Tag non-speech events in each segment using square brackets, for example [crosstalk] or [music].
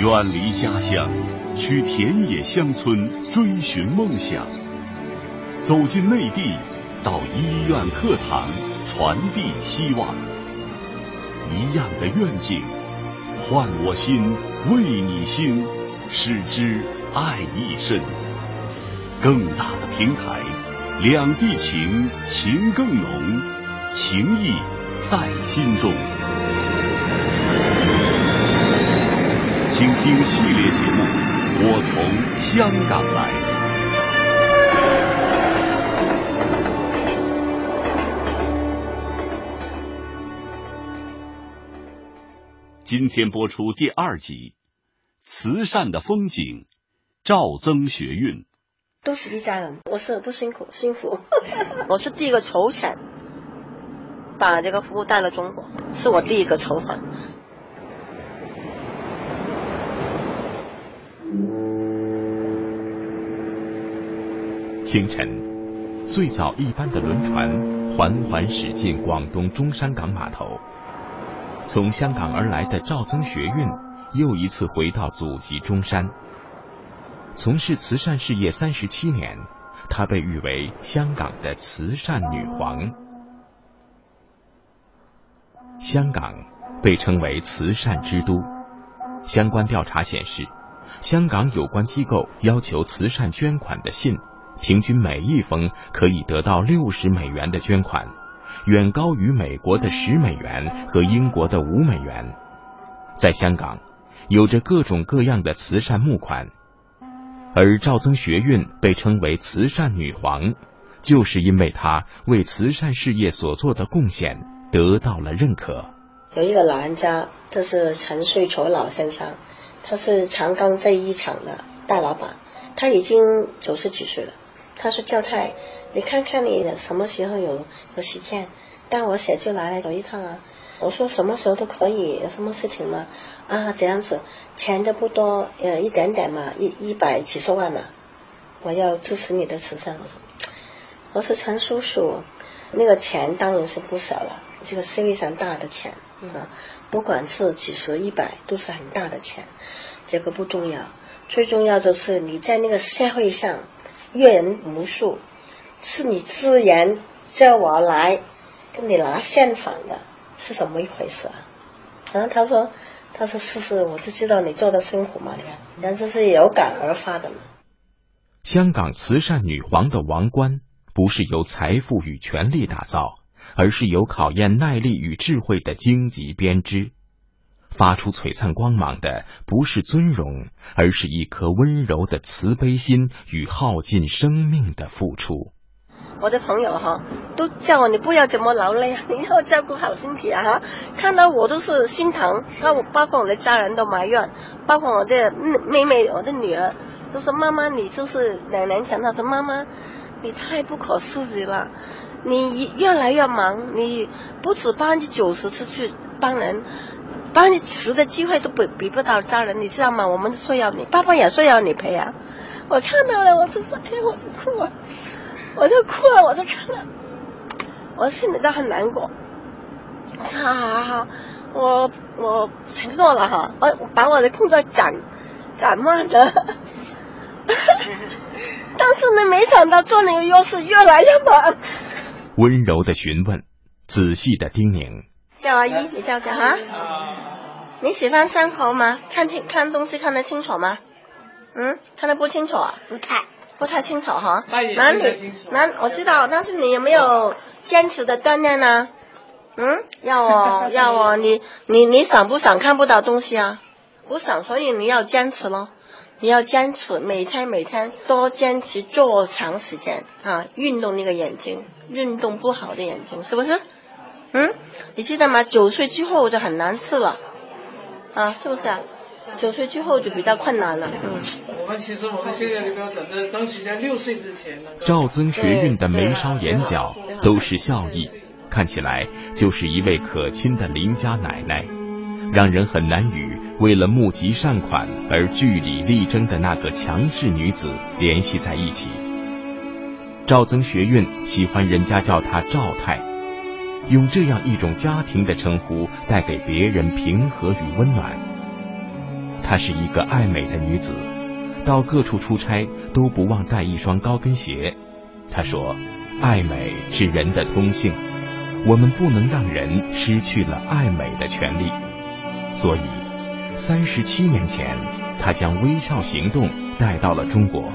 远离家乡，去田野乡村追寻梦想；走进内地，到医院课堂传递希望。一样的愿景，换我心，为你心，使之爱一生。更大的平台，两地情，情更浓，情谊在心中。请听系列节目《我从香港来》。今天播出第二集《慈善的风景》，赵增学运。都是一家人，我是不辛苦，辛苦。[laughs] 我是第一个筹钱，把这个服务带了中国，是我第一个筹款。清晨，最早一班的轮船缓缓驶进广东中山港码头。从香港而来的赵增学运又一次回到祖籍中山，从事慈善事业三十七年，她被誉为香港的慈善女皇。香港被称为慈善之都，相关调查显示，香港有关机构要求慈善捐款的信。平均每一封可以得到六十美元的捐款，远高于美国的十美元和英国的五美元。在香港，有着各种各样的慈善募款，而赵增学运被称为慈善女皇，就是因为她为慈善事业所做的贡献得到了认可。有一个老人家，就是陈穗愁老先生，他是长江这一厂的大老板，他已经九十几岁了。他说：“教太，你看看你什么时候有有时间，带我写就来走一趟啊。”我说：“什么时候都可以，有什么事情吗？”啊，这样子，钱都不多，呃，一点点嘛，一一百几十万嘛。我要支持你的慈善。我说：“我说陈叔叔，那个钱当然是不少了，这个社会上大的钱啊，不管是几十、一百，都是很大的钱，这个不重要，最重要的是你在那个社会上。”阅人无数，是你自言叫我来跟你拿现房的，是什么一回事啊？然后他说：“他说是是，我就知道你做的辛苦嘛，你看，但是是有感而发的嘛。”香港慈善女皇的王冠，不是由财富与权力打造，而是由考验耐力与智慧的荆棘编织。发出璀璨光芒的不是尊荣，而是一颗温柔的慈悲心与耗尽生命的付出。我的朋友哈，都叫我你不要这么劳累啊，[laughs] 你要照顾好身体啊哈。[laughs] 看到我都是心疼，那我包括我的家人都埋怨，包括我的妹妹、我的女儿都说：“妈妈，你就是两年前，她说妈妈，你太不可思议了，你越来越忙，你不止百分之九十是去帮人。”把你辞的机会都比比不到家人，你知道吗？我们说要你，爸爸也说要你陪啊！我看到了，我就是哎，我就哭啊，我就哭了，我就看了，我心里都很难过。好好好，我我承诺了哈，我把我的工作展展慢的，但是呢，没想到做那个药是越来越忙。温柔的询问，仔细的叮咛。叫阿姨，你叫叫哈。你喜欢伤口吗？看清看东西看得清楚吗？嗯，看得不清楚啊？不太，不太清楚哈。那你那我知道，但是你有没有坚持的锻炼呢？嗯，要哦 [laughs] 要哦你你你想不想看不到东西啊？不想，所以你要坚持咯。你要坚持，每天每天多坚持做长时间啊，运动那个眼睛，运动不好的眼睛是不是？嗯，你记得吗？九岁之后就很难吃了，啊，是不是啊？九岁之后就比较困难了。嗯，我们其实我们现在的标准在争取在六岁之前呢。赵增学运的眉梢眼角都是笑意，看起来就是一位可亲的邻家奶奶，让人很难与为了募集善款而据理力争的那个强势女子联系在一起。赵增学运喜欢人家叫她赵太。用这样一种家庭的称呼，带给别人平和与温暖。她是一个爱美的女子，到各处出差都不忘带一双高跟鞋。她说：“爱美是人的通性，我们不能让人失去了爱美的权利。”所以，三十七年前，她将微笑行动带到了中国，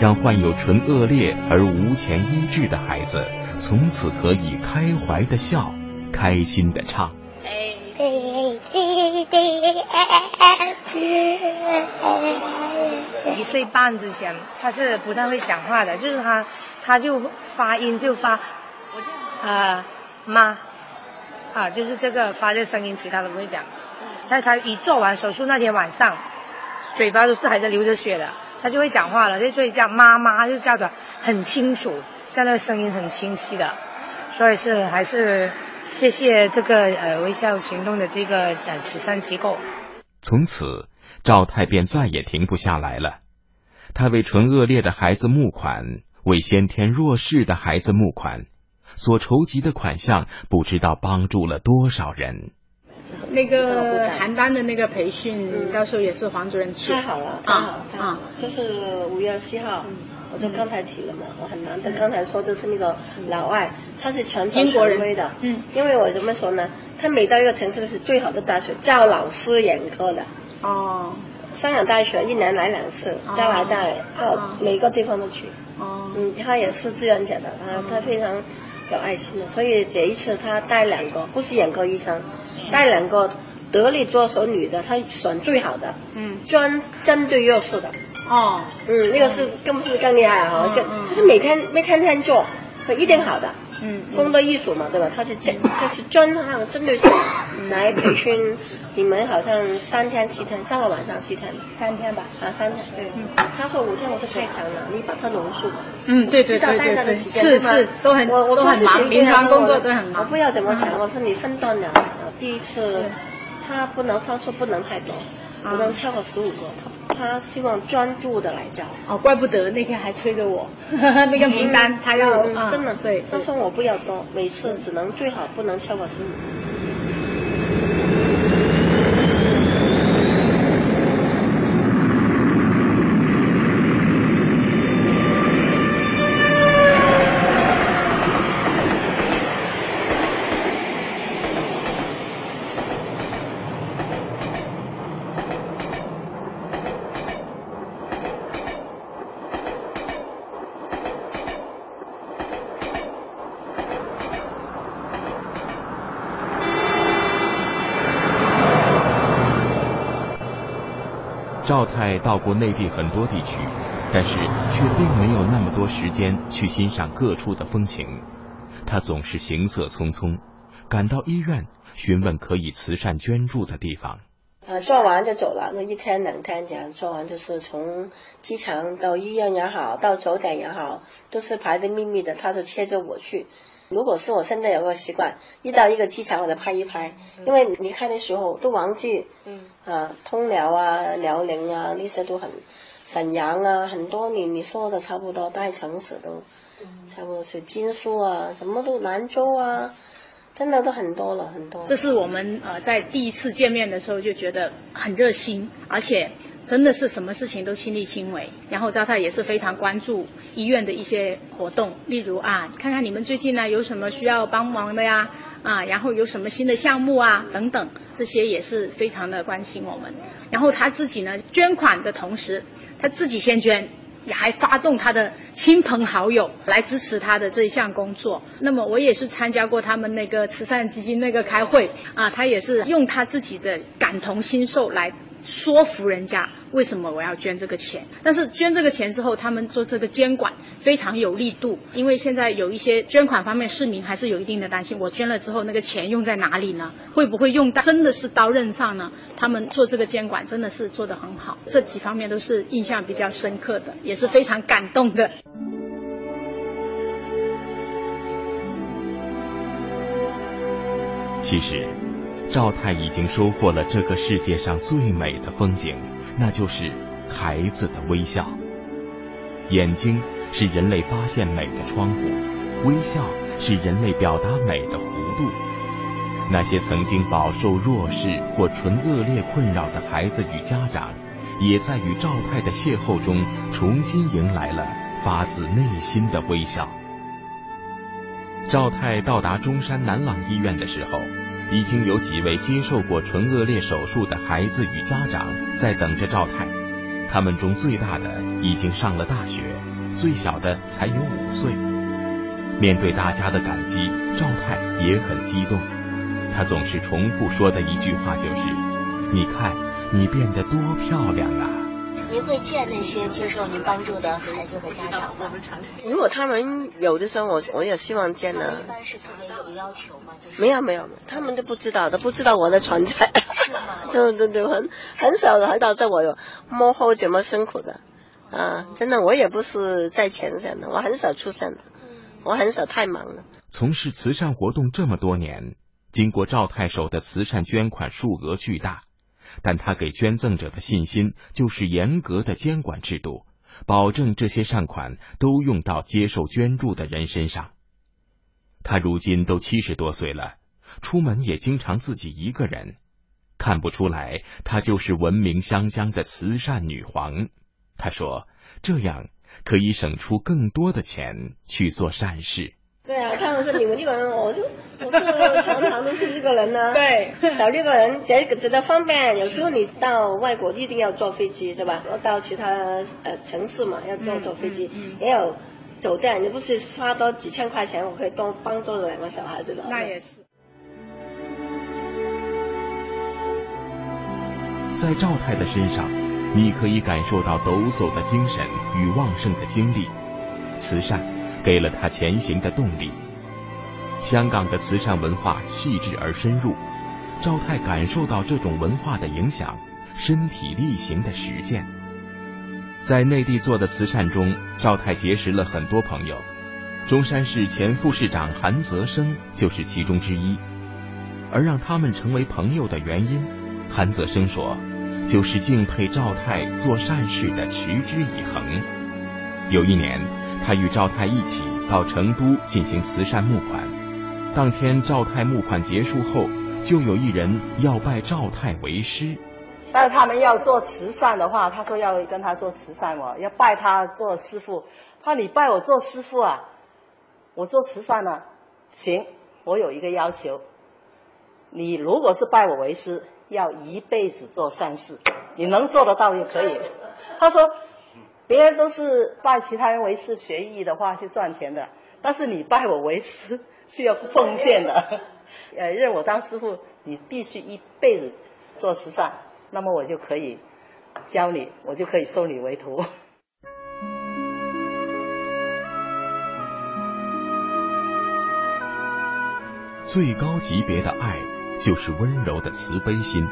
让患有唇腭裂而无钱医治的孩子从此可以开怀的笑，开心的唱。一岁半之前，他是不太会讲话的，就是他，他就发音就发，啊妈，啊就是这个发这声音，其他都不会讲。但他一做完手术那天晚上，嘴巴都是还在流着血的，他就会讲话了，就所以叫妈妈，就叫的很清楚，现在声音很清晰的，所以是还是。谢谢这个呃微笑行动的这个呃慈善机构。从此，赵太便再也停不下来了。他为唇腭裂的孩子募款，为先天弱势的孩子募款，所筹集的款项不知道帮助了多少人。那个邯郸的那个培训，到时候也是黄主任去。太好了，啊啊，这是五月七号。我就刚才提了嘛，我很难得。刚才说就是那个老外，他是全球权威的。嗯。因为我怎么说呢？他每到一个城市是最好的大学，教老师眼科的。哦。香港大学一年来两次，加拿大、澳每个地方都去。哦。嗯，他也是志愿者的，他他非常有爱心的，所以这一次他带两个，不是眼科医生，带两个得力助手女的，他选最好的。嗯。专针对弱势的。哦，嗯，那个是更是更厉害哈，就他是每天每天天做，一定好的，嗯，工作艺术嘛，对吧？他是针就是专项针对性来培训你们，好像三天七天，三个晚上七天，三天吧，啊三天，对，他说五天我是太长了，你把它浓缩，嗯，对对对对对，是是都很我我都很忙，平常工作都很忙，我不要怎么想，我说你分段的，第一次他不能，他说不能太多。不能超过十五个，他他希望专注的来教。哦，怪不得那天还催着我，[laughs] 那个名单他要真的对，他说我不要多，每次只能最好不能超过十五。赵泰到过内地很多地区，但是却并没有那么多时间去欣赏各处的风情。他总是行色匆匆，赶到医院询问可以慈善捐助的地方。啊，做完就走了，那一天两天这样做完，就是从机场到医院也好，到酒店也好，都是排的密密的，他就牵着我去。如果是我现在有个习惯，一到一个机场我就拍一拍，因为离开的时候都忘记，嗯，啊，通辽啊、辽宁啊那些都很，沈阳啊很多你你说的差不多，大城市都，差不多是金苏啊，什么都兰州啊，真的都很多了很多。这是我们呃在第一次见面的时候就觉得很热心，而且。真的是什么事情都亲力亲为，然后赵太也是非常关注医院的一些活动，例如啊，看看你们最近呢有什么需要帮忙的呀，啊，然后有什么新的项目啊等等，这些也是非常的关心我们。然后他自己呢捐款的同时，他自己先捐，也还发动他的亲朋好友来支持他的这一项工作。那么我也是参加过他们那个慈善基金那个开会啊，他也是用他自己的感同身受来。说服人家为什么我要捐这个钱？但是捐这个钱之后，他们做这个监管非常有力度，因为现在有一些捐款方面市民还是有一定的担心，我捐了之后那个钱用在哪里呢？会不会用到真的是刀刃上呢？他们做这个监管真的是做得很好，这几方面都是印象比较深刻的，也是非常感动的。其实。赵太已经收获了这个世界上最美的风景，那就是孩子的微笑。眼睛是人类发现美的窗户，微笑是人类表达美的弧度。那些曾经饱受弱势或纯恶劣困扰的孩子与家长，也在与赵太的邂逅中重新迎来了发自内心的微笑。赵太到达中山南朗医院的时候，已经有几位接受过唇腭裂手术的孩子与家长在等着赵太。他们中最大的已经上了大学，最小的才有五岁。面对大家的感激，赵太也很激动。他总是重复说的一句话就是：“你看，你变得多漂亮啊！”您会见那些接受您帮助的孩子和家长吗？如果他们有的时候，我我也希望见呢。一般是特别有要求吗？就是没有没有，他们都不知道都，不知道我的存在。是吗？[laughs] 对对对，很很少的，很少在我有幕后这么辛苦的啊！真的，我也不是在前线的，我很少出现的，我很少太忙了。从事慈善活动这么多年，经过赵太守的慈善捐款数额巨大，但他给捐赠者的信心就是严格的监管制度，保证这些善款都用到接受捐助的人身上。他如今都七十多岁了，出门也经常自己一个人。看不出来，她就是闻名湘江的慈善女皇。他说：“这样可以省出更多的钱去做善事。对啊，他们说你们这个人，我是我是常常都是一个人呢、[laughs] 对，少六个人，这个觉得方便。有时候你到外国一定要坐飞机，是吧？到其他呃城市嘛，要坐坐飞机，也有酒店，你不是花多几千块钱，我可以多帮多两个小孩子的。那也是。在赵太的身上，你可以感受到抖擞的精神与旺盛的精力。慈善给了他前行的动力。香港的慈善文化细致而深入，赵太感受到这种文化的影响，身体力行的实践。在内地做的慈善中，赵太结识了很多朋友。中山市前副市长韩泽生就是其中之一。而让他们成为朋友的原因，韩泽生说，就是敬佩赵太做善事的持之以恒。有一年，他与赵太一起到成都进行慈善募款。当天赵太募款结束后，就有一人要拜赵太为师。但是他们要做慈善的话，他说要跟他做慈善哦，要拜他做师傅。他说你拜我做师傅啊，我做慈善呢、行，我有一个要求，你如果是拜我为师，要一辈子做善事，你能做得到就可以。[laughs] 他说，别人都是拜其他人为师学艺的话去赚钱的，但是你拜我为师是要奉献的，[laughs] 呃，认我当师傅，你必须一辈子做慈善，那么我就可以教你，我就可以收你为徒。[laughs] 最高级别的爱就是温柔的慈悲心。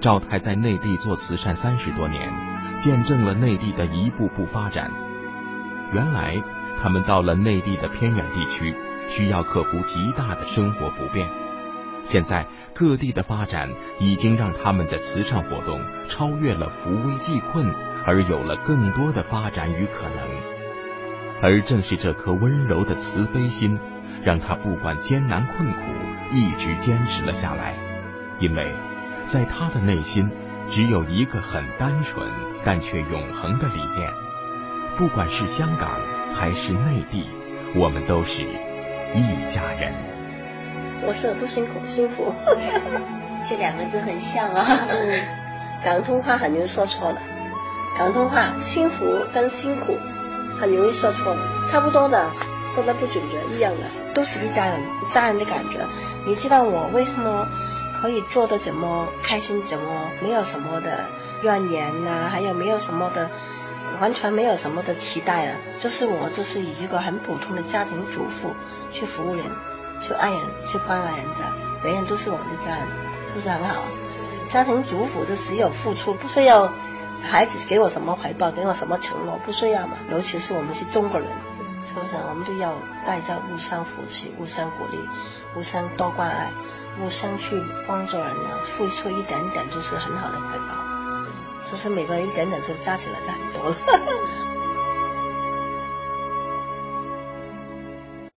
赵太在内地做慈善三十多年，见证了内地的一步步发展。原来他们到了内地的偏远地区，需要克服极大的生活不便。现在各地的发展已经让他们的慈善活动超越了扶危济困，而有了更多的发展与可能。而正是这颗温柔的慈悲心，让他不管艰难困苦，一直坚持了下来。因为在他的内心，只有一个很单纯但却永恒的理念：不管是香港还是内地，我们都是一家人。我是不辛苦，幸福。[laughs] 这两个字很像啊。嗯，广东话很容易说错的。广东话幸福跟辛苦很容易说错的，差不多的，说的不准确，一样的，都是一家人，家人的感觉。你知道我为什么可以做的这么开心，怎么没有什么的怨言呐、还有没有什么的，完全没有什么的期待啊？就是我就是以一个很普通的家庭主妇去服务人。去爱人，去关爱人家，别人都是我们的家人，是不是很好？家庭主妇就只有付出，不需要孩子给我什么回报，给我什么承诺，不需要嘛。尤其是我们是中国人，是不是？我们都要大家互相扶持、互相鼓励、互相多关爱、互相去帮助人啊，付出一点点就是很好的回报。只是每个人一点点就加起来就很多了。